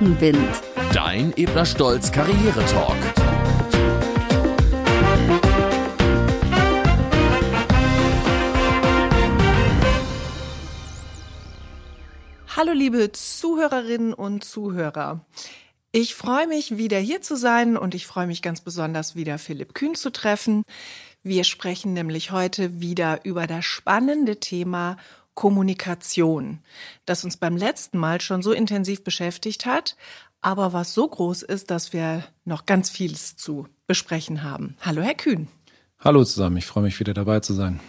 Rückenwind. Dein Ebner Stolz Karriere-Talk. Hallo liebe Zuhörerinnen und Zuhörer. Ich freue mich wieder hier zu sein und ich freue mich ganz besonders wieder Philipp Kühn zu treffen. Wir sprechen nämlich heute wieder über das spannende Thema Kommunikation, das uns beim letzten Mal schon so intensiv beschäftigt hat, aber was so groß ist, dass wir noch ganz vieles zu besprechen haben. Hallo, Herr Kühn. Hallo zusammen, ich freue mich wieder dabei zu sein.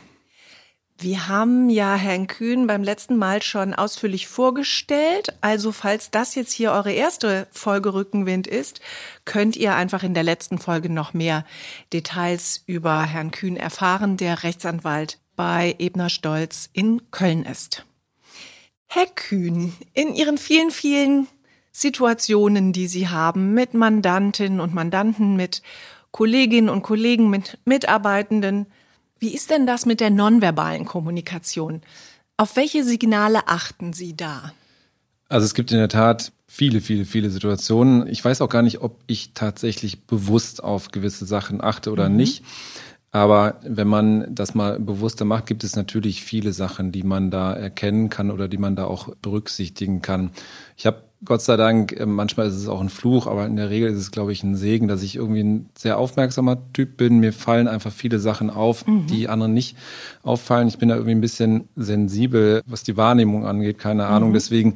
Wir haben ja Herrn Kühn beim letzten Mal schon ausführlich vorgestellt. Also falls das jetzt hier eure erste Folge Rückenwind ist, könnt ihr einfach in der letzten Folge noch mehr Details über Herrn Kühn erfahren, der Rechtsanwalt bei Ebner Stolz in Köln ist. Herr Kühn, in Ihren vielen, vielen Situationen, die Sie haben mit Mandantinnen und Mandanten, mit Kolleginnen und Kollegen, mit Mitarbeitenden, wie ist denn das mit der nonverbalen Kommunikation? Auf welche Signale achten Sie da? Also es gibt in der Tat viele, viele, viele Situationen. Ich weiß auch gar nicht, ob ich tatsächlich bewusst auf gewisse Sachen achte oder mhm. nicht. Aber wenn man das mal bewusster macht, gibt es natürlich viele Sachen, die man da erkennen kann oder die man da auch berücksichtigen kann. Ich habe Gott sei Dank, äh, manchmal ist es auch ein Fluch, aber in der Regel ist es, glaube ich, ein Segen, dass ich irgendwie ein sehr aufmerksamer Typ bin. Mir fallen einfach viele Sachen auf, mhm. die anderen nicht auffallen. Ich bin da irgendwie ein bisschen sensibel, was die Wahrnehmung angeht, keine Ahnung. Mhm. Deswegen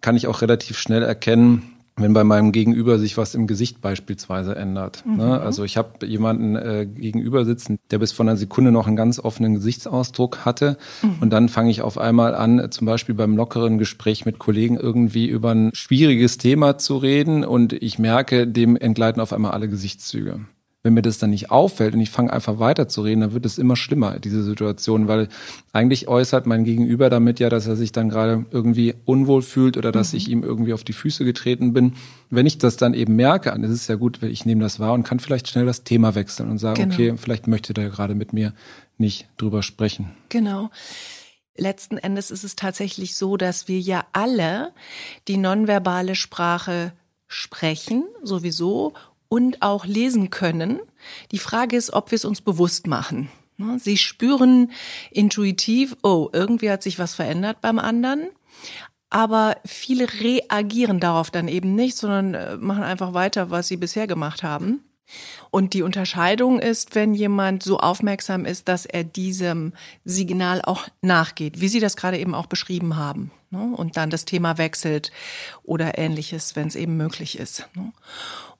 kann ich auch relativ schnell erkennen, wenn bei meinem Gegenüber sich was im Gesicht beispielsweise ändert. Mhm. Ne? Also ich habe jemanden äh, gegenüber sitzen, der bis vor einer Sekunde noch einen ganz offenen Gesichtsausdruck hatte mhm. und dann fange ich auf einmal an, zum Beispiel beim lockeren Gespräch mit Kollegen irgendwie über ein schwieriges Thema zu reden und ich merke, dem entgleiten auf einmal alle Gesichtszüge wenn mir das dann nicht auffällt und ich fange einfach weiter zu reden, dann wird es immer schlimmer, diese Situation, weil eigentlich äußert mein Gegenüber damit ja, dass er sich dann gerade irgendwie unwohl fühlt oder dass mhm. ich ihm irgendwie auf die Füße getreten bin. Wenn ich das dann eben merke, dann ist es ja gut, ich nehme das wahr und kann vielleicht schnell das Thema wechseln und sagen, genau. okay, vielleicht möchte der gerade mit mir nicht drüber sprechen. Genau. Letzten Endes ist es tatsächlich so, dass wir ja alle die nonverbale Sprache sprechen, sowieso, und auch lesen können. Die Frage ist, ob wir es uns bewusst machen. Ne, sie spüren intuitiv, oh, irgendwie hat sich was verändert beim anderen. Aber viele reagieren darauf dann eben nicht, sondern äh, machen einfach weiter, was sie bisher gemacht haben. Und die Unterscheidung ist, wenn jemand so aufmerksam ist, dass er diesem Signal auch nachgeht, wie Sie das gerade eben auch beschrieben haben. Ne, und dann das Thema wechselt oder ähnliches, wenn es eben möglich ist. Ne.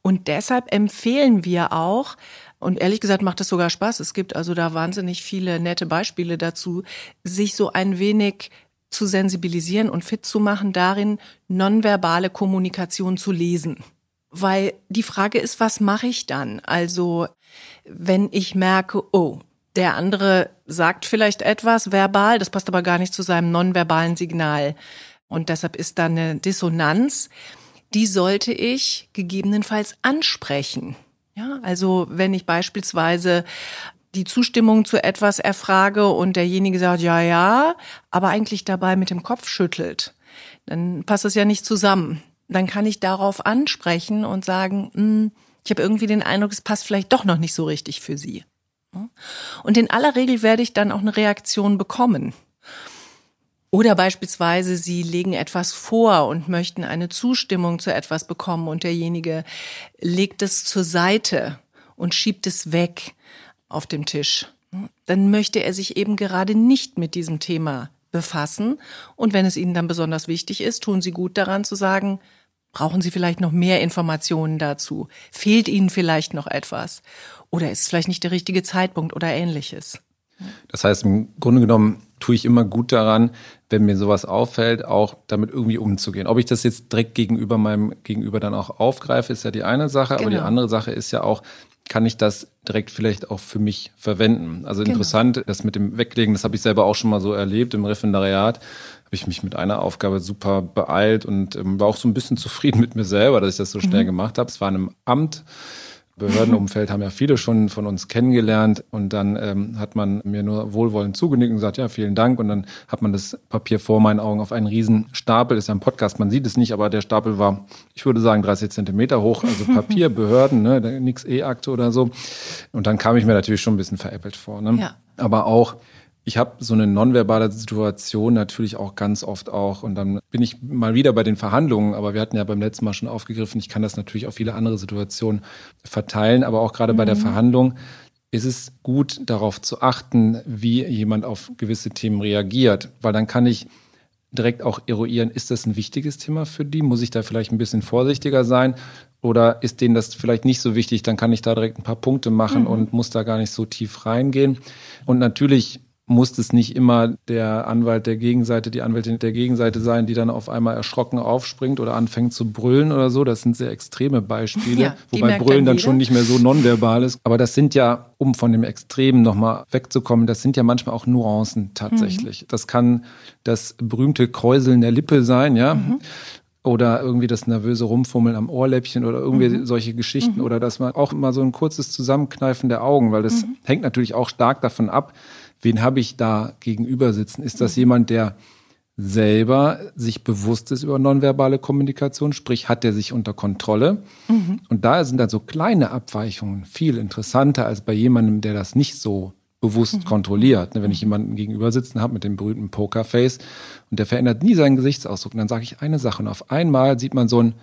Und deshalb empfehlen wir auch, und ehrlich gesagt macht es sogar Spaß, es gibt also da wahnsinnig viele nette Beispiele dazu, sich so ein wenig zu sensibilisieren und fit zu machen, darin nonverbale Kommunikation zu lesen. Weil die Frage ist, was mache ich dann? Also, wenn ich merke, oh, der andere sagt vielleicht etwas verbal, das passt aber gar nicht zu seinem nonverbalen Signal. Und deshalb ist da eine Dissonanz die sollte ich gegebenenfalls ansprechen. Ja, also wenn ich beispielsweise die Zustimmung zu etwas erfrage und derjenige sagt, ja, ja, aber eigentlich dabei mit dem Kopf schüttelt, dann passt das ja nicht zusammen. Dann kann ich darauf ansprechen und sagen, hm, ich habe irgendwie den Eindruck, es passt vielleicht doch noch nicht so richtig für Sie. Und in aller Regel werde ich dann auch eine Reaktion bekommen. Oder beispielsweise, Sie legen etwas vor und möchten eine Zustimmung zu etwas bekommen und derjenige legt es zur Seite und schiebt es weg auf dem Tisch. Dann möchte er sich eben gerade nicht mit diesem Thema befassen. Und wenn es Ihnen dann besonders wichtig ist, tun Sie gut daran zu sagen, brauchen Sie vielleicht noch mehr Informationen dazu? Fehlt Ihnen vielleicht noch etwas? Oder ist es vielleicht nicht der richtige Zeitpunkt oder ähnliches? Das heißt, im Grunde genommen tue ich immer gut daran, wenn mir sowas auffällt, auch damit irgendwie umzugehen. Ob ich das jetzt direkt gegenüber meinem Gegenüber dann auch aufgreife, ist ja die eine Sache, genau. aber die genau. andere Sache ist ja auch, kann ich das direkt vielleicht auch für mich verwenden. Also genau. interessant, das mit dem Weglegen, das habe ich selber auch schon mal so erlebt im Referendariat. Habe ich mich mit einer Aufgabe super beeilt und ähm, war auch so ein bisschen zufrieden mit mir selber, dass ich das so schnell mhm. gemacht habe. Es war in einem Amt Behördenumfeld haben ja viele schon von uns kennengelernt und dann ähm, hat man mir nur wohlwollend zugenickt und gesagt, ja, vielen Dank und dann hat man das Papier vor meinen Augen auf einen riesen Stapel, ist ja ein Podcast, man sieht es nicht, aber der Stapel war, ich würde sagen, 30 Zentimeter hoch, also Papier, Behörden, ne, nix E-Akte oder so und dann kam ich mir natürlich schon ein bisschen veräppelt vor. Ne? Ja. Aber auch ich habe so eine nonverbale Situation natürlich auch ganz oft auch. Und dann bin ich mal wieder bei den Verhandlungen, aber wir hatten ja beim letzten Mal schon aufgegriffen, ich kann das natürlich auf viele andere Situationen verteilen, aber auch gerade mhm. bei der mhm. Verhandlung ist es gut, darauf zu achten, wie jemand auf gewisse Themen reagiert, weil dann kann ich direkt auch eruieren, ist das ein wichtiges Thema für die? Muss ich da vielleicht ein bisschen vorsichtiger sein? Oder ist denen das vielleicht nicht so wichtig? Dann kann ich da direkt ein paar Punkte machen mhm. und muss da gar nicht so tief reingehen. Und natürlich muss es nicht immer der Anwalt der Gegenseite, die Anwältin der Gegenseite sein, die dann auf einmal erschrocken aufspringt oder anfängt zu brüllen oder so. Das sind sehr extreme Beispiele, ja, wobei Brüllen dann, dann schon nicht mehr so nonverbal ist. Aber das sind ja, um von dem Extremen nochmal wegzukommen, das sind ja manchmal auch Nuancen tatsächlich. Mhm. Das kann das berühmte Kräuseln der Lippe sein, ja. Mhm oder irgendwie das nervöse Rumfummeln am Ohrläppchen oder irgendwie mhm. solche Geschichten mhm. oder dass man auch immer so ein kurzes Zusammenkneifen der Augen, weil das mhm. hängt natürlich auch stark davon ab, wen habe ich da gegenüber sitzen? Ist das mhm. jemand, der selber sich bewusst ist über nonverbale Kommunikation, sprich hat er sich unter Kontrolle. Mhm. Und da sind dann so kleine Abweichungen viel interessanter als bei jemandem, der das nicht so bewusst mhm. kontrolliert. Ne, wenn ich mhm. jemanden gegenüber sitzen habe mit dem berühmten Pokerface und der verändert nie seinen Gesichtsausdruck, dann sage ich eine Sache und auf einmal sieht man so ein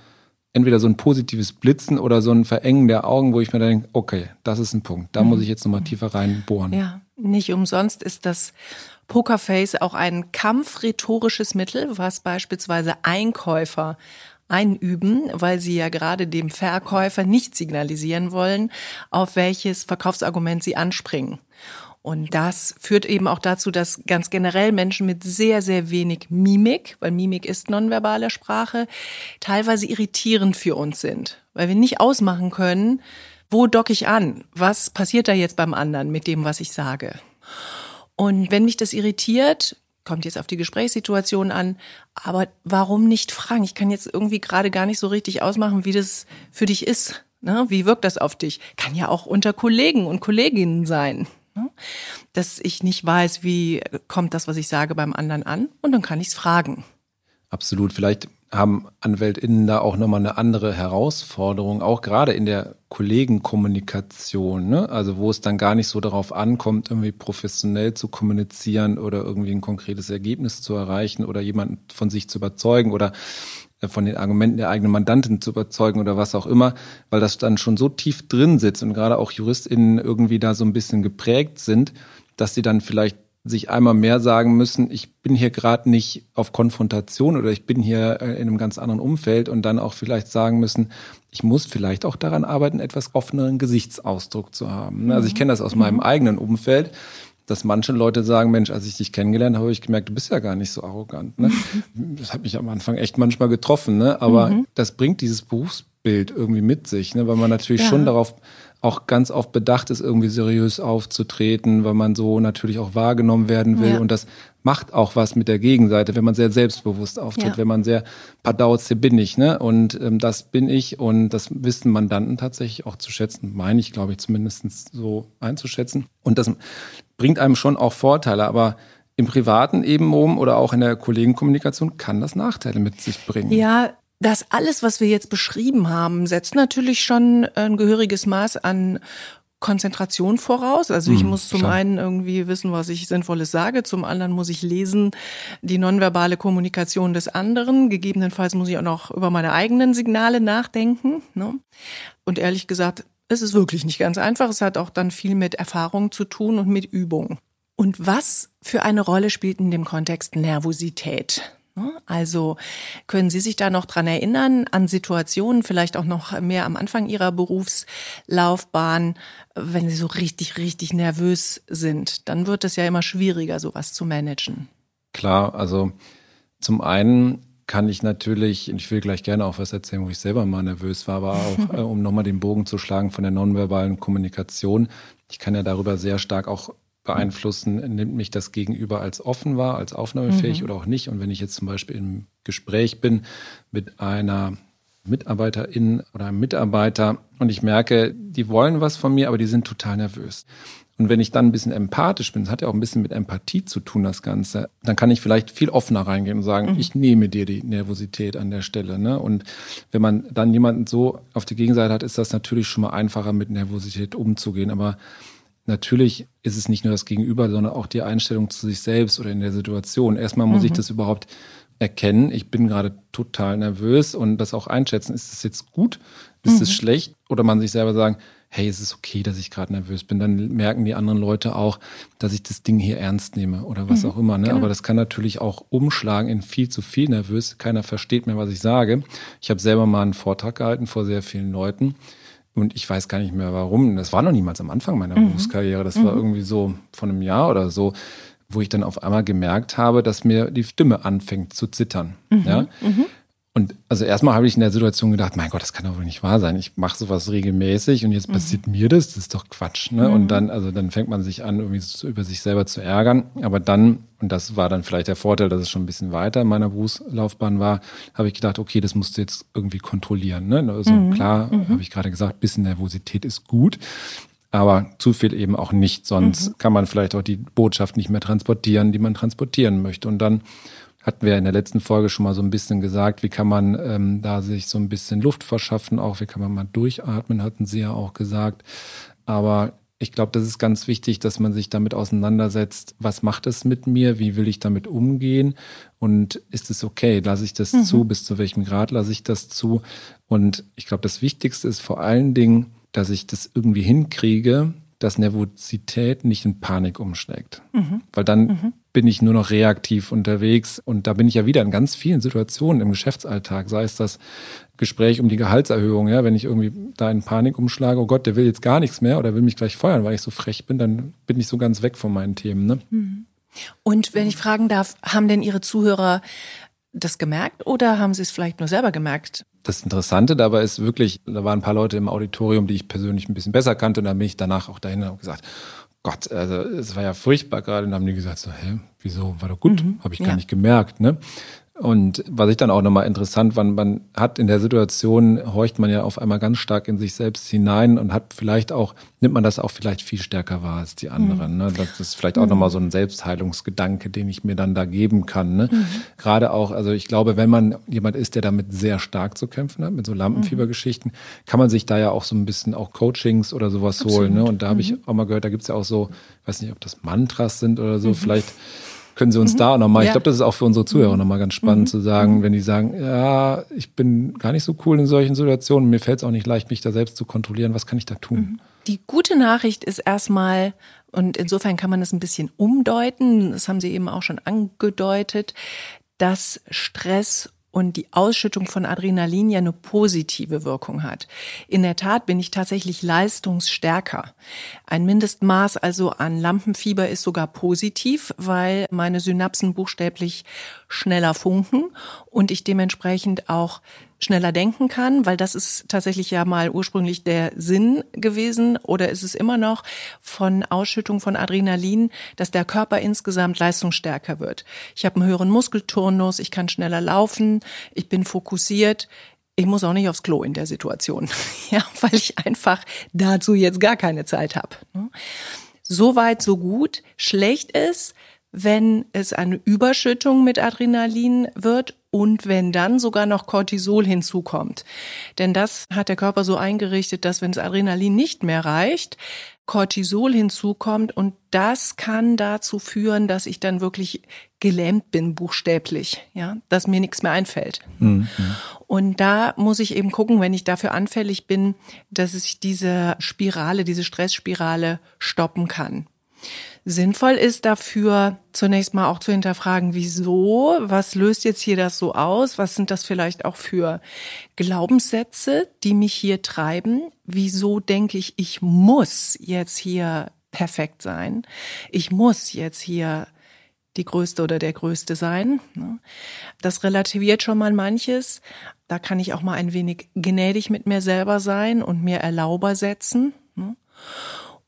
entweder so ein positives Blitzen oder so ein Verengen der Augen, wo ich mir dann denke, okay, das ist ein Punkt, da mhm. muss ich jetzt nochmal tiefer reinbohren. Ja. Nicht umsonst ist das Pokerface auch ein kampfrhetorisches Mittel, was beispielsweise Einkäufer einüben, weil sie ja gerade dem Verkäufer nicht signalisieren wollen, auf welches Verkaufsargument sie anspringen. Und das führt eben auch dazu, dass ganz generell Menschen mit sehr, sehr wenig Mimik, weil Mimik ist nonverbale Sprache, teilweise irritierend für uns sind, weil wir nicht ausmachen können, wo docke ich an? Was passiert da jetzt beim anderen mit dem, was ich sage? Und wenn mich das irritiert, kommt jetzt auf die Gesprächssituation an, aber warum nicht fragen? Ich kann jetzt irgendwie gerade gar nicht so richtig ausmachen, wie das für dich ist. Ne? Wie wirkt das auf dich? Kann ja auch unter Kollegen und Kolleginnen sein. Ne? Dass ich nicht weiß, wie kommt das, was ich sage, beim anderen an und dann kann ich es fragen. Absolut. Vielleicht haben AnwältInnen da auch nochmal eine andere Herausforderung, auch gerade in der Kollegenkommunikation, ne? also wo es dann gar nicht so darauf ankommt, irgendwie professionell zu kommunizieren oder irgendwie ein konkretes Ergebnis zu erreichen oder jemanden von sich zu überzeugen oder äh, von den Argumenten der eigenen Mandantin zu überzeugen oder was auch immer, weil das dann schon so tief drin sitzt und gerade auch JuristInnen irgendwie da so ein bisschen geprägt sind, dass sie dann vielleicht sich einmal mehr sagen müssen, ich bin hier gerade nicht auf Konfrontation oder ich bin hier äh, in einem ganz anderen Umfeld und dann auch vielleicht sagen müssen, ich muss vielleicht auch daran arbeiten, etwas offeneren Gesichtsausdruck zu haben. Ne? Also ich kenne das aus meinem mhm. eigenen Umfeld, dass manche Leute sagen, Mensch, als ich dich kennengelernt habe, habe ich gemerkt, du bist ja gar nicht so arrogant. Ne? Mhm. Das hat mich am Anfang echt manchmal getroffen, ne? aber mhm. das bringt dieses Berufsbild irgendwie mit sich, ne? weil man natürlich ja. schon darauf auch ganz oft bedacht ist, irgendwie seriös aufzutreten, weil man so natürlich auch wahrgenommen werden will. Ja. Und das macht auch was mit der Gegenseite, wenn man sehr selbstbewusst auftritt, ja. wenn man sehr Padauz, hier bin ich, ne? Und ähm, das bin ich und das wissen Mandanten tatsächlich auch zu schätzen, meine ich, glaube ich, zumindest so einzuschätzen. Und das bringt einem schon auch Vorteile, aber im Privaten eben oben oder auch in der Kollegenkommunikation kann das Nachteile mit sich bringen. Ja, das alles, was wir jetzt beschrieben haben, setzt natürlich schon ein gehöriges Maß an Konzentration voraus. Also ich hm, muss zum einen irgendwie wissen, was ich Sinnvolles sage, zum anderen muss ich lesen die nonverbale Kommunikation des anderen. Gegebenenfalls muss ich auch noch über meine eigenen Signale nachdenken. Ne? Und ehrlich gesagt, es ist wirklich nicht ganz einfach. Es hat auch dann viel mit Erfahrung zu tun und mit Übung. Und was für eine Rolle spielt in dem Kontext Nervosität? Ne? Also können Sie sich da noch dran erinnern an Situationen, vielleicht auch noch mehr am Anfang Ihrer Berufslaufbahn, wenn Sie so richtig, richtig nervös sind? Dann wird es ja immer schwieriger, sowas zu managen. Klar, also zum einen kann ich natürlich, ich will gleich gerne auch was erzählen, wo ich selber mal nervös war, aber auch, äh, um nochmal den Bogen zu schlagen von der nonverbalen Kommunikation. Ich kann ja darüber sehr stark auch beeinflussen, nimmt mich das Gegenüber als offen wahr, als aufnahmefähig mhm. oder auch nicht. Und wenn ich jetzt zum Beispiel im Gespräch bin mit einer Mitarbeiterin oder einem Mitarbeiter und ich merke, die wollen was von mir, aber die sind total nervös. Und wenn ich dann ein bisschen empathisch bin, das hat ja auch ein bisschen mit Empathie zu tun, das Ganze, dann kann ich vielleicht viel offener reingehen und sagen, mhm. ich nehme dir die Nervosität an der Stelle. Ne? Und wenn man dann jemanden so auf der Gegenseite hat, ist das natürlich schon mal einfacher, mit Nervosität umzugehen. Aber natürlich ist es nicht nur das Gegenüber, sondern auch die Einstellung zu sich selbst oder in der Situation. Erstmal muss mhm. ich das überhaupt erkennen, ich bin gerade total nervös und das auch einschätzen, ist es jetzt gut, ist mhm. es schlecht oder man sich selber sagen, hey, es ist okay, dass ich gerade nervös bin. Dann merken die anderen Leute auch, dass ich das Ding hier ernst nehme oder was mhm, auch immer. Ne? Genau. Aber das kann natürlich auch umschlagen in viel zu viel nervös. Keiner versteht mehr, was ich sage. Ich habe selber mal einen Vortrag gehalten vor sehr vielen Leuten. Und ich weiß gar nicht mehr warum. Das war noch niemals am Anfang meiner mhm. Berufskarriere. Das war mhm. irgendwie so von einem Jahr oder so, wo ich dann auf einmal gemerkt habe, dass mir die Stimme anfängt zu zittern. Mhm. Ja? Und also erstmal habe ich in der Situation gedacht, mein Gott, das kann doch wohl nicht wahr sein. Ich mache sowas regelmäßig und jetzt mhm. passiert mir das, das ist doch Quatsch. Ne? Mhm. Und dann, also dann fängt man sich an, irgendwie so über sich selber zu ärgern. Aber dann, und das war dann vielleicht der Vorteil, dass es schon ein bisschen weiter in meiner Berufslaufbahn war, habe ich gedacht, okay, das musst du jetzt irgendwie kontrollieren. Ne? Also mhm. klar, mhm. habe ich gerade gesagt, bisschen Nervosität ist gut. Aber zu viel eben auch nicht, sonst mhm. kann man vielleicht auch die Botschaft nicht mehr transportieren, die man transportieren möchte. Und dann hatten wir in der letzten Folge schon mal so ein bisschen gesagt, wie kann man ähm, da sich so ein bisschen Luft verschaffen, auch wie kann man mal durchatmen, hatten Sie ja auch gesagt. Aber ich glaube, das ist ganz wichtig, dass man sich damit auseinandersetzt, was macht es mit mir, wie will ich damit umgehen und ist es okay, lasse ich das mhm. zu, bis zu welchem Grad lasse ich das zu. Und ich glaube, das Wichtigste ist vor allen Dingen, dass ich das irgendwie hinkriege, dass Nervosität nicht in Panik umschlägt. Mhm. Weil dann mhm. Bin ich nur noch reaktiv unterwegs und da bin ich ja wieder in ganz vielen Situationen im Geschäftsalltag, sei es das Gespräch um die Gehaltserhöhung, ja, wenn ich irgendwie da in Panik umschlage, oh Gott, der will jetzt gar nichts mehr oder will mich gleich feuern, weil ich so frech bin, dann bin ich so ganz weg von meinen Themen. Ne? Mhm. Und wenn ich fragen darf, haben denn Ihre Zuhörer das gemerkt oder haben Sie es vielleicht nur selber gemerkt? Das Interessante dabei ist wirklich, da waren ein paar Leute im Auditorium, die ich persönlich ein bisschen besser kannte und dann bin ich danach auch dahin und habe gesagt, Gott, also es war ja furchtbar gerade und dann haben die gesagt so, hä, wieso, war doch gut, mhm, habe ich gar ja. nicht gemerkt, ne? Und was ich dann auch nochmal interessant fand, man hat in der Situation, horcht man ja auf einmal ganz stark in sich selbst hinein und hat vielleicht auch, nimmt man das auch vielleicht viel stärker wahr als die anderen. Mhm. Ne? Das ist vielleicht auch mhm. nochmal so ein Selbstheilungsgedanke, den ich mir dann da geben kann. Ne? Mhm. Gerade auch, also ich glaube, wenn man jemand ist, der damit sehr stark zu kämpfen hat, mit so Lampenfiebergeschichten, kann man sich da ja auch so ein bisschen auch Coachings oder sowas Absolut. holen. Ne? Und da habe ich mhm. auch mal gehört, da gibt's ja auch so, weiß nicht, ob das Mantras sind oder so, mhm. vielleicht können Sie uns mhm. da nochmal, ja. ich glaube, das ist auch für unsere Zuhörer mhm. nochmal ganz spannend mhm. zu sagen, mhm. wenn die sagen, ja, ich bin gar nicht so cool in solchen Situationen, mir fällt es auch nicht leicht, mich da selbst zu kontrollieren, was kann ich da tun? Mhm. Die gute Nachricht ist erstmal, und insofern kann man das ein bisschen umdeuten, das haben Sie eben auch schon angedeutet, dass Stress und die Ausschüttung von Adrenalin ja eine positive Wirkung hat. In der Tat bin ich tatsächlich leistungsstärker. Ein Mindestmaß also an Lampenfieber ist sogar positiv, weil meine Synapsen buchstäblich schneller funken und ich dementsprechend auch schneller denken kann, weil das ist tatsächlich ja mal ursprünglich der Sinn gewesen oder ist es immer noch von Ausschüttung von Adrenalin, dass der Körper insgesamt leistungsstärker wird. Ich habe einen höheren Muskelturnus, ich kann schneller laufen, ich bin fokussiert. Ich muss auch nicht aufs Klo in der Situation, ja, weil ich einfach dazu jetzt gar keine Zeit habe. Ne? So weit, so gut. Schlecht ist, wenn es eine Überschüttung mit Adrenalin wird und wenn dann sogar noch Cortisol hinzukommt. Denn das hat der Körper so eingerichtet, dass wenn das Adrenalin nicht mehr reicht, Cortisol hinzukommt und das kann dazu führen, dass ich dann wirklich gelähmt bin, buchstäblich, ja, dass mir nichts mehr einfällt. Mhm. Und da muss ich eben gucken, wenn ich dafür anfällig bin, dass ich diese Spirale, diese Stressspirale stoppen kann. Sinnvoll ist dafür zunächst mal auch zu hinterfragen, wieso, was löst jetzt hier das so aus, was sind das vielleicht auch für Glaubenssätze, die mich hier treiben, wieso denke ich, ich muss jetzt hier perfekt sein, ich muss jetzt hier die Größte oder der Größte sein. Ne? Das relativiert schon mal manches. Da kann ich auch mal ein wenig gnädig mit mir selber sein und mir Erlauber setzen.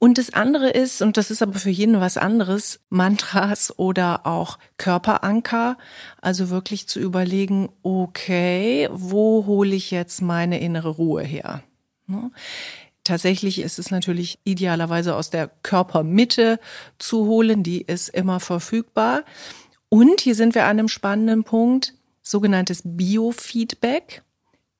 Und das andere ist, und das ist aber für jeden was anderes, Mantras oder auch Körperanker. Also wirklich zu überlegen, okay, wo hole ich jetzt meine innere Ruhe her? Ne? Tatsächlich ist es natürlich idealerweise aus der Körpermitte zu holen, die ist immer verfügbar. Und hier sind wir an einem spannenden Punkt, sogenanntes Biofeedback.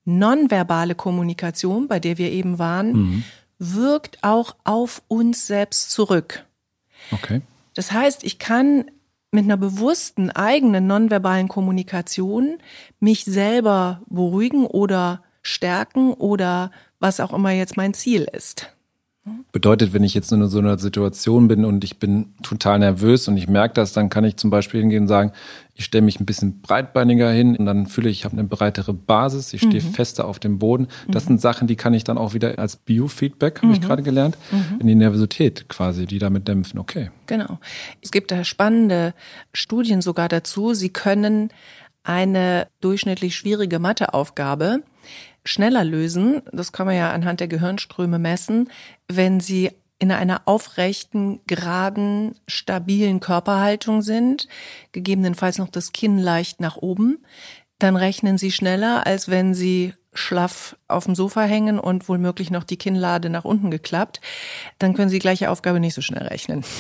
Nonverbale Kommunikation, bei der wir eben waren, mhm wirkt auch auf uns selbst zurück. Okay. Das heißt, ich kann mit einer bewussten eigenen nonverbalen Kommunikation mich selber beruhigen oder stärken oder was auch immer jetzt mein Ziel ist. Bedeutet, wenn ich jetzt in so einer Situation bin und ich bin total nervös und ich merke das, dann kann ich zum Beispiel hingehen und sagen, ich stelle mich ein bisschen breitbeiniger hin und dann fühle ich, ich habe eine breitere Basis, ich stehe mhm. fester auf dem Boden. Das mhm. sind Sachen, die kann ich dann auch wieder als Biofeedback, habe mhm. ich gerade gelernt, mhm. in die Nervosität quasi, die damit dämpfen. Okay. Genau. Es gibt da spannende Studien sogar dazu. Sie können eine durchschnittlich schwierige Matheaufgabe schneller lösen, das kann man ja anhand der Gehirnströme messen, wenn sie in einer aufrechten, geraden, stabilen Körperhaltung sind, gegebenenfalls noch das Kinn leicht nach oben, dann rechnen sie schneller, als wenn sie schlaff auf dem Sofa hängen und wohlmöglich noch die Kinnlade nach unten geklappt, dann können Sie die gleiche Aufgabe nicht so schnell rechnen.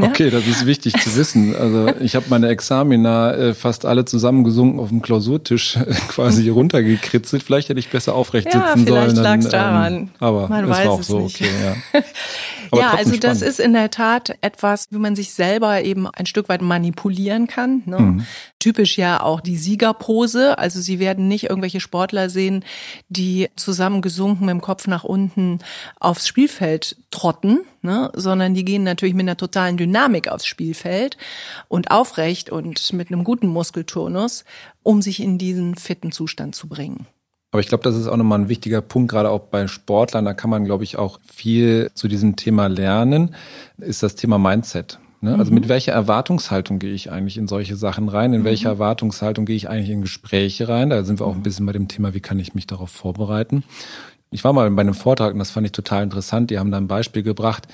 Ja? Okay, das ist wichtig zu wissen. Also ich habe meine Examina äh, fast alle zusammengesunken auf dem Klausurtisch äh, quasi runtergekritzelt. Vielleicht hätte ich besser aufrecht ja, sitzen vielleicht sollen. Vielleicht lag daran. Ähm, aber Man es weiß war auch es so nicht. okay. Ja, aber ja also spannend. das ist in der Tat etwas, wie man sich selber eben ein Stück weit manipulieren kann. Ne? Mhm. Typisch ja auch die Siegerpose. Also Sie werden nicht irgendwelche Sportler sehen, die zusammengesunken mit dem Kopf nach unten aufs Spielfeld trotten, ne? sondern die gehen natürlich mit einer totalen Dynamik aufs Spielfeld und aufrecht und mit einem guten Muskelturnus, um sich in diesen fitten Zustand zu bringen. Aber ich glaube, das ist auch nochmal ein wichtiger Punkt, gerade auch bei Sportlern. Da kann man, glaube ich, auch viel zu diesem Thema lernen, ist das Thema Mindset. Ne? Also mit mhm. welcher Erwartungshaltung gehe ich eigentlich in solche Sachen rein? In mhm. welcher Erwartungshaltung gehe ich eigentlich in Gespräche rein? Da sind wir auch ein bisschen bei dem Thema, wie kann ich mich darauf vorbereiten? Ich war mal bei einem Vortrag und das fand ich total interessant. Die haben da ein Beispiel gebracht.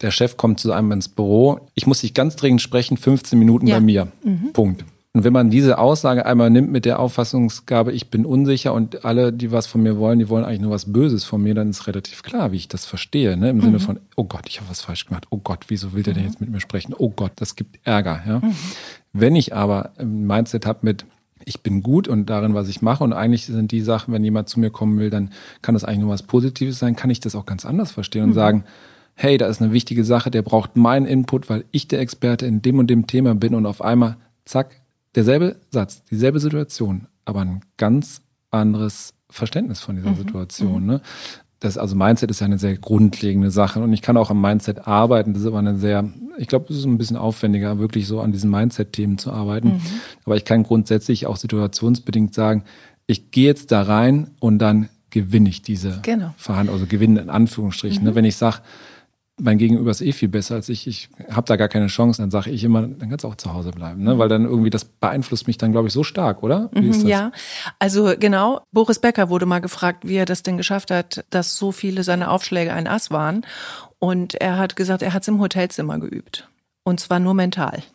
Der Chef kommt zu einem ins Büro. Ich muss dich ganz dringend sprechen, 15 Minuten ja. bei mir. Mhm. Punkt. Und wenn man diese Aussage einmal nimmt mit der Auffassungsgabe, ich bin unsicher und alle, die was von mir wollen, die wollen eigentlich nur was Böses von mir, dann ist relativ klar, wie ich das verstehe. Ne? Im mhm. Sinne von, oh Gott, ich habe was falsch gemacht. Oh Gott, wieso will der denn jetzt mit mir sprechen? Oh Gott, das gibt Ärger. Ja? Mhm. Wenn ich aber ein Mindset habe mit, ich bin gut und darin, was ich mache und eigentlich sind die Sachen, wenn jemand zu mir kommen will, dann kann das eigentlich nur was Positives sein, kann ich das auch ganz anders verstehen und mhm. sagen, hey, da ist eine wichtige Sache, der braucht meinen Input, weil ich der Experte in dem und dem Thema bin und auf einmal, zack, derselbe Satz, dieselbe Situation, aber ein ganz anderes Verständnis von dieser mhm. Situation. Mhm. Ne? Das, also Mindset ist ja eine sehr grundlegende Sache und ich kann auch am Mindset arbeiten. Das ist aber eine sehr, ich glaube, es ist ein bisschen aufwendiger, wirklich so an diesen Mindset-Themen zu arbeiten. Mhm. Aber ich kann grundsätzlich auch situationsbedingt sagen, ich gehe jetzt da rein und dann gewinne ich diese genau. Verhandlung, also gewinne in Anführungsstrichen. Ne? Mhm. Wenn ich sage, mein Gegenüber ist eh viel besser als ich, ich habe da gar keine Chance, dann sage ich immer, dann kannst du auch zu Hause bleiben, ne? weil dann irgendwie das beeinflusst mich dann, glaube ich, so stark, oder? Wie ist mhm, das? Ja, also genau, Boris Becker wurde mal gefragt, wie er das denn geschafft hat, dass so viele seine Aufschläge ein Ass waren. Und er hat gesagt, er hat es im Hotelzimmer geübt. Und zwar nur mental.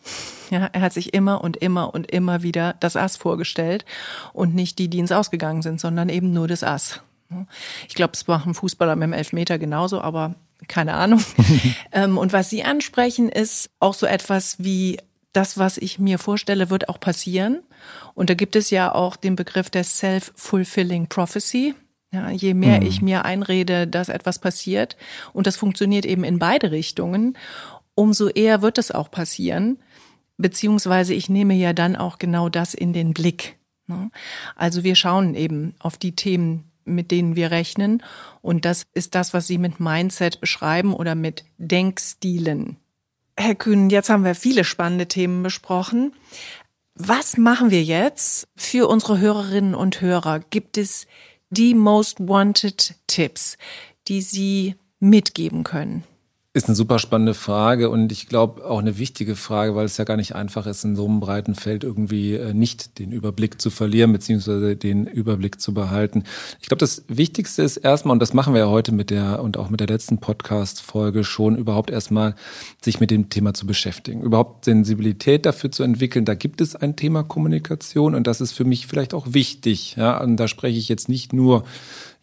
Ja, er hat sich immer und immer und immer wieder das Ass vorgestellt und nicht die, die ins Ausgegangen sind, sondern eben nur das Ass. Ich glaube, es machen Fußballer mit dem Elfmeter genauso, aber keine Ahnung. ähm, und was Sie ansprechen, ist auch so etwas wie das, was ich mir vorstelle, wird auch passieren. Und da gibt es ja auch den Begriff der Self-Fulfilling Prophecy. Ja, je mehr mhm. ich mir einrede, dass etwas passiert, und das funktioniert eben in beide Richtungen, umso eher wird es auch passieren. Beziehungsweise ich nehme ja dann auch genau das in den Blick. Ne? Also wir schauen eben auf die Themen, mit denen wir rechnen. Und das ist das, was Sie mit Mindset beschreiben oder mit Denkstilen. Herr Kühn, jetzt haben wir viele spannende Themen besprochen. Was machen wir jetzt für unsere Hörerinnen und Hörer? Gibt es die Most Wanted Tipps, die Sie mitgeben können? Ist eine super spannende Frage und ich glaube auch eine wichtige Frage, weil es ja gar nicht einfach ist, in so einem breiten Feld irgendwie äh, nicht den Überblick zu verlieren, beziehungsweise den Überblick zu behalten. Ich glaube, das Wichtigste ist erstmal, und das machen wir ja heute mit der und auch mit der letzten Podcast-Folge schon, überhaupt erstmal sich mit dem Thema zu beschäftigen, überhaupt Sensibilität dafür zu entwickeln. Da gibt es ein Thema Kommunikation und das ist für mich vielleicht auch wichtig. Ja, und da spreche ich jetzt nicht nur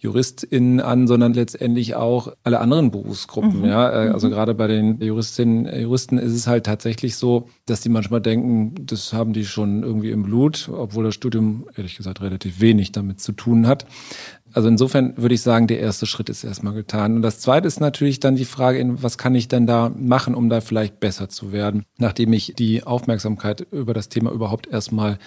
JuristInnen an, sondern letztendlich auch alle anderen Berufsgruppen. Mhm. Ja, äh, also mhm. gerade bei den Juristinnen, Juristen ist es halt tatsächlich so, dass die manchmal denken, das haben die schon irgendwie im Blut, obwohl das Studium ehrlich gesagt relativ wenig damit zu tun hat. Also insofern würde ich sagen, der erste Schritt ist erstmal getan. Und das zweite ist natürlich dann die Frage, was kann ich denn da machen, um da vielleicht besser zu werden, nachdem ich die Aufmerksamkeit über das Thema überhaupt erstmal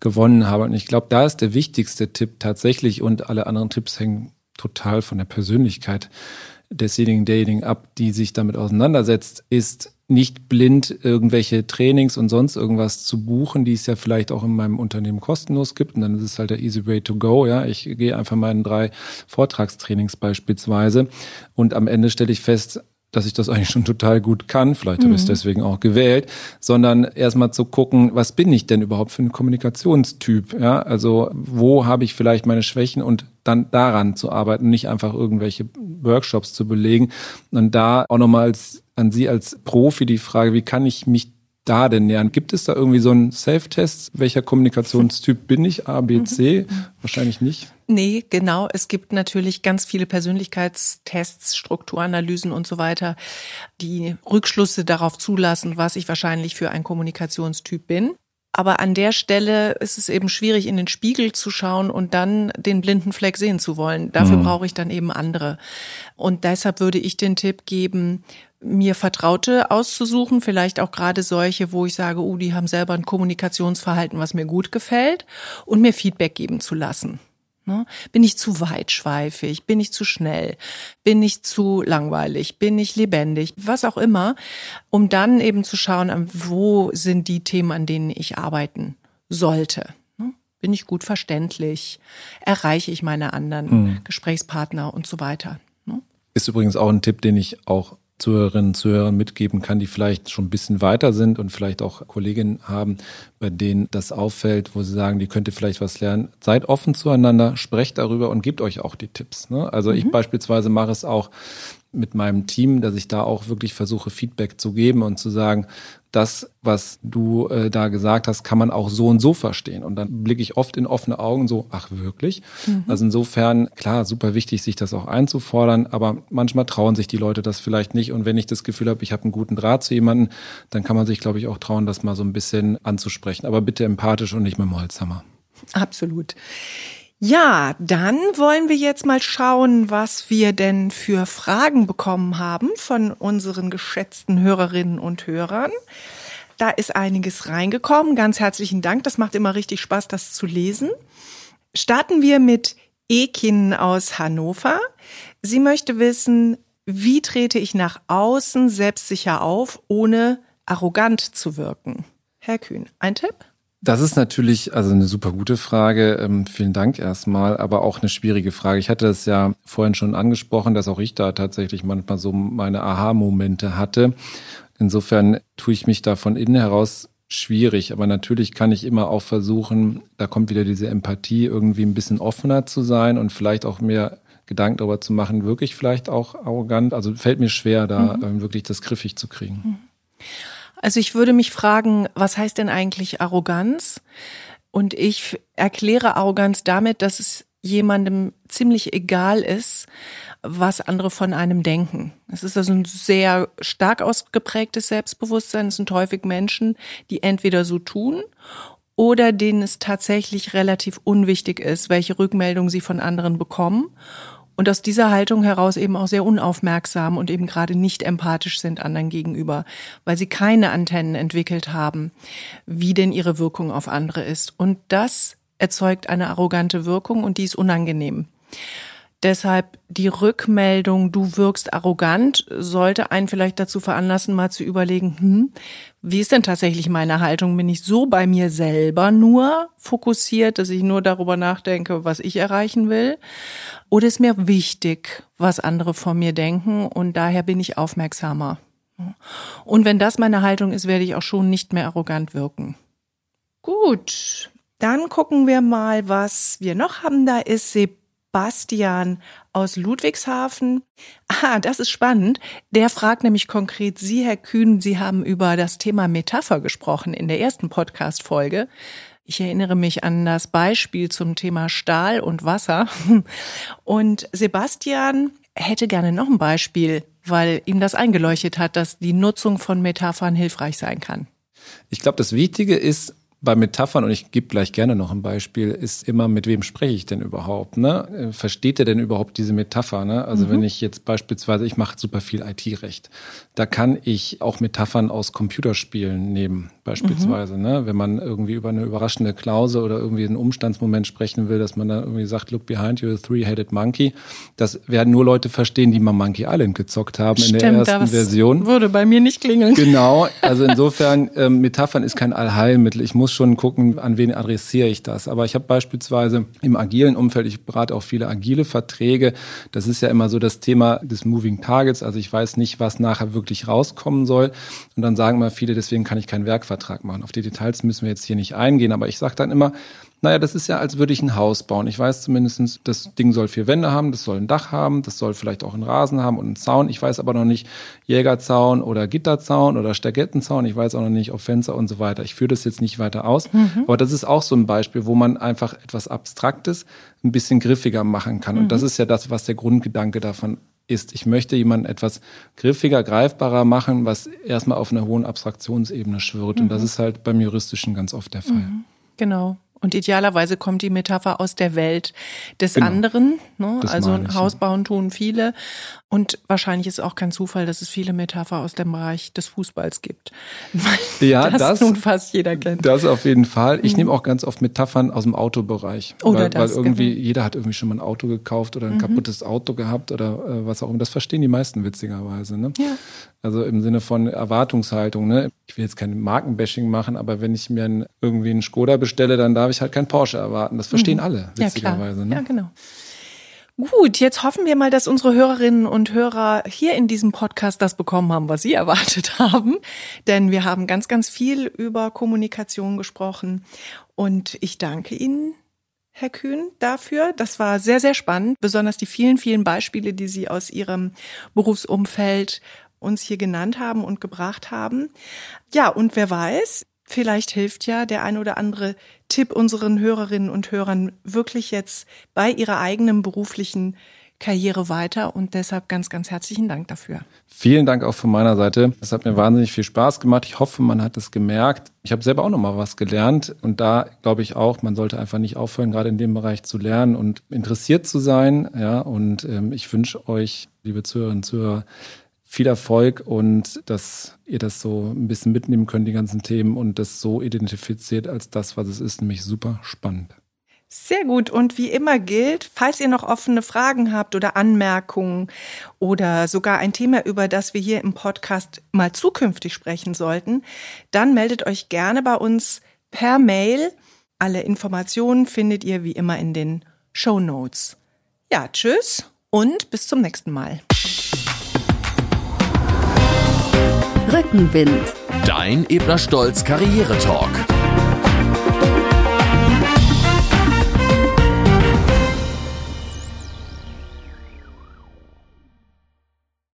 gewonnen habe. Und ich glaube, da ist der wichtigste Tipp tatsächlich und alle anderen Tipps hängen total von der Persönlichkeit desjenigen, derjenigen ab, die sich damit auseinandersetzt, ist nicht blind irgendwelche Trainings und sonst irgendwas zu buchen, die es ja vielleicht auch in meinem Unternehmen kostenlos gibt. Und dann ist es halt der easy way to go. Ja, ich gehe einfach in drei Vortragstrainings beispielsweise und am Ende stelle ich fest, dass ich das eigentlich schon total gut kann. Vielleicht mhm. habe ich es deswegen auch gewählt, sondern erstmal zu gucken, was bin ich denn überhaupt für ein Kommunikationstyp? Ja, also wo habe ich vielleicht meine Schwächen und dann daran zu arbeiten, nicht einfach irgendwelche Workshops zu belegen. Und da auch nochmal als, an Sie als Profi die Frage, wie kann ich mich da denn nähern? Gibt es da irgendwie so einen Self-Test? Welcher Kommunikationstyp bin ich? A, B, C? Mhm. Wahrscheinlich nicht. Nee, genau. Es gibt natürlich ganz viele Persönlichkeitstests, Strukturanalysen und so weiter, die Rückschlüsse darauf zulassen, was ich wahrscheinlich für ein Kommunikationstyp bin. Aber an der Stelle ist es eben schwierig, in den Spiegel zu schauen und dann den blinden Fleck sehen zu wollen. Dafür mhm. brauche ich dann eben andere. Und deshalb würde ich den Tipp geben, mir Vertraute auszusuchen, vielleicht auch gerade solche, wo ich sage, oh, die haben selber ein Kommunikationsverhalten, was mir gut gefällt, und mir Feedback geben zu lassen. Ne? Bin ich zu weitschweifig? Bin ich zu schnell? Bin ich zu langweilig? Bin ich lebendig? Was auch immer, um dann eben zu schauen, wo sind die Themen, an denen ich arbeiten sollte. Ne? Bin ich gut verständlich? Erreiche ich meine anderen hm. Gesprächspartner und so weiter? Ne? Ist übrigens auch ein Tipp, den ich auch Zuhörerinnen und Zuhörern mitgeben kann, die vielleicht schon ein bisschen weiter sind und vielleicht auch Kolleginnen haben, bei denen das auffällt, wo sie sagen, die könnte vielleicht was lernen. Seid offen zueinander, sprecht darüber und gebt euch auch die Tipps. Ne? Also mhm. ich beispielsweise mache es auch mit meinem Team, dass ich da auch wirklich versuche, Feedback zu geben und zu sagen, das, was du äh, da gesagt hast, kann man auch so und so verstehen. Und dann blicke ich oft in offene Augen so, ach wirklich? Mhm. Also insofern, klar, super wichtig, sich das auch einzufordern, aber manchmal trauen sich die Leute das vielleicht nicht. Und wenn ich das Gefühl habe, ich habe einen guten Draht zu jemandem, dann kann man sich, glaube ich, auch trauen, das mal so ein bisschen anzusprechen. Aber bitte empathisch und nicht mit dem Holzhammer. Absolut. Ja, dann wollen wir jetzt mal schauen, was wir denn für Fragen bekommen haben von unseren geschätzten Hörerinnen und Hörern. Da ist einiges reingekommen. Ganz herzlichen Dank. Das macht immer richtig Spaß, das zu lesen. Starten wir mit Ekin aus Hannover. Sie möchte wissen, wie trete ich nach außen selbstsicher auf, ohne arrogant zu wirken? Herr Kühn, ein Tipp? Das ist natürlich also eine super gute Frage. Ähm, vielen Dank erstmal, aber auch eine schwierige Frage. Ich hatte es ja vorhin schon angesprochen, dass auch ich da tatsächlich manchmal so meine Aha-Momente hatte. Insofern tue ich mich da von innen heraus schwierig, aber natürlich kann ich immer auch versuchen, da kommt wieder diese Empathie, irgendwie ein bisschen offener zu sein und vielleicht auch mehr Gedanken darüber zu machen, wirklich vielleicht auch arrogant. Also fällt mir schwer, da mhm. Ähm, wirklich das griffig zu kriegen. Mhm. Also ich würde mich fragen, was heißt denn eigentlich Arroganz? Und ich erkläre Arroganz damit, dass es jemandem ziemlich egal ist, was andere von einem denken. Es ist also ein sehr stark ausgeprägtes Selbstbewusstsein. Es sind häufig Menschen, die entweder so tun oder denen es tatsächlich relativ unwichtig ist, welche Rückmeldung sie von anderen bekommen und aus dieser Haltung heraus eben auch sehr unaufmerksam und eben gerade nicht empathisch sind anderen gegenüber, weil sie keine Antennen entwickelt haben, wie denn ihre Wirkung auf andere ist. Und das erzeugt eine arrogante Wirkung und die ist unangenehm. Deshalb die Rückmeldung, du wirkst arrogant, sollte einen vielleicht dazu veranlassen, mal zu überlegen, hm, wie ist denn tatsächlich meine Haltung? Bin ich so bei mir selber nur fokussiert, dass ich nur darüber nachdenke, was ich erreichen will? Oder ist mir wichtig, was andere von mir denken und daher bin ich aufmerksamer? Und wenn das meine Haltung ist, werde ich auch schon nicht mehr arrogant wirken. Gut, dann gucken wir mal, was wir noch haben. Da ist Sebastian aus Ludwigshafen. Ah, das ist spannend. Der fragt nämlich konkret Sie, Herr Kühn, Sie haben über das Thema Metapher gesprochen in der ersten Podcast-Folge. Ich erinnere mich an das Beispiel zum Thema Stahl und Wasser. Und Sebastian hätte gerne noch ein Beispiel, weil ihm das eingeleuchtet hat, dass die Nutzung von Metaphern hilfreich sein kann. Ich glaube, das Wichtige ist, bei Metaphern, und ich gebe gleich gerne noch ein Beispiel, ist immer, mit wem spreche ich denn überhaupt? Ne? Versteht ihr denn überhaupt diese Metapher? Ne? Also mhm. wenn ich jetzt beispielsweise, ich mache super viel IT-Recht, da kann ich auch Metaphern aus Computerspielen nehmen, beispielsweise. Mhm. Ne? Wenn man irgendwie über eine überraschende Klausel oder irgendwie einen Umstandsmoment sprechen will, dass man dann irgendwie sagt, look behind you, a three-headed monkey. Das werden nur Leute verstehen, die mal Monkey Island gezockt haben Stimmt, in der ersten Version. Würde bei mir nicht klingeln. Genau, also insofern, ähm, Metaphern ist kein Allheilmittel. Ich muss schon gucken, an wen adressiere ich das. Aber ich habe beispielsweise im agilen Umfeld, ich berate auch viele agile Verträge. Das ist ja immer so das Thema des Moving Targets. Also ich weiß nicht, was nachher wirklich rauskommen soll. Und dann sagen immer viele, deswegen kann ich keinen Werkvertrag machen. Auf die Details müssen wir jetzt hier nicht eingehen. Aber ich sage dann immer, naja, das ist ja, als würde ich ein Haus bauen. Ich weiß zumindestens, das Ding soll vier Wände haben, das soll ein Dach haben, das soll vielleicht auch einen Rasen haben und einen Zaun. Ich weiß aber noch nicht Jägerzaun oder Gitterzaun oder Stagettenzaun. Ich weiß auch noch nicht, ob Fenster und so weiter. Ich führe das jetzt nicht weiter aus. Mhm. Aber das ist auch so ein Beispiel, wo man einfach etwas Abstraktes ein bisschen griffiger machen kann. Mhm. Und das ist ja das, was der Grundgedanke davon ist. Ich möchte jemanden etwas griffiger, greifbarer machen, was erstmal auf einer hohen Abstraktionsebene schwirrt. Mhm. Und das ist halt beim Juristischen ganz oft der Fall. Mhm. Genau. Und idealerweise kommt die Metapher aus der Welt des genau. anderen. Ne? Also ein Haus bauen tun viele. Und wahrscheinlich ist auch kein Zufall, dass es viele Metapher aus dem Bereich des Fußballs gibt. ja, das, das nun fast jeder kennt. Das auf jeden Fall. Ich mhm. nehme auch ganz oft Metaphern aus dem Autobereich. Oder weil, das, weil irgendwie, genau. jeder hat irgendwie schon mal ein Auto gekauft oder ein mhm. kaputtes Auto gehabt oder äh, was auch immer. Das verstehen die meisten witzigerweise. Ne? Ja. Also im Sinne von Erwartungshaltung. Ne? Ich will jetzt kein Markenbashing machen, aber wenn ich mir einen, irgendwie einen Skoda bestelle, dann darf ich halt kein Porsche erwarten. Das verstehen mhm. alle, witzigerweise. Ja, ne? ja, genau. Gut, jetzt hoffen wir mal, dass unsere Hörerinnen und Hörer hier in diesem Podcast das bekommen haben, was sie erwartet haben. Denn wir haben ganz, ganz viel über Kommunikation gesprochen. Und ich danke Ihnen, Herr Kühn, dafür. Das war sehr, sehr spannend. Besonders die vielen, vielen Beispiele, die Sie aus Ihrem Berufsumfeld uns hier genannt haben und gebracht haben. Ja, und wer weiß, Vielleicht hilft ja der ein oder andere Tipp unseren Hörerinnen und Hörern wirklich jetzt bei ihrer eigenen beruflichen Karriere weiter und deshalb ganz, ganz herzlichen Dank dafür. Vielen Dank auch von meiner Seite. Es hat mir wahnsinnig viel Spaß gemacht. Ich hoffe, man hat es gemerkt. Ich habe selber auch noch mal was gelernt und da glaube ich auch, man sollte einfach nicht aufhören, gerade in dem Bereich zu lernen und interessiert zu sein. Ja, und ähm, ich wünsche euch, liebe Zuhörerinnen und Zuhörer, viel Erfolg und dass ihr das so ein bisschen mitnehmen könnt, die ganzen Themen und das so identifiziert als das, was es ist, nämlich super spannend. Sehr gut. Und wie immer gilt, falls ihr noch offene Fragen habt oder Anmerkungen oder sogar ein Thema, über das wir hier im Podcast mal zukünftig sprechen sollten, dann meldet euch gerne bei uns per Mail. Alle Informationen findet ihr wie immer in den Show Notes. Ja, tschüss und bis zum nächsten Mal. Rückenwind. Dein Ebner Stolz Karriere Talk.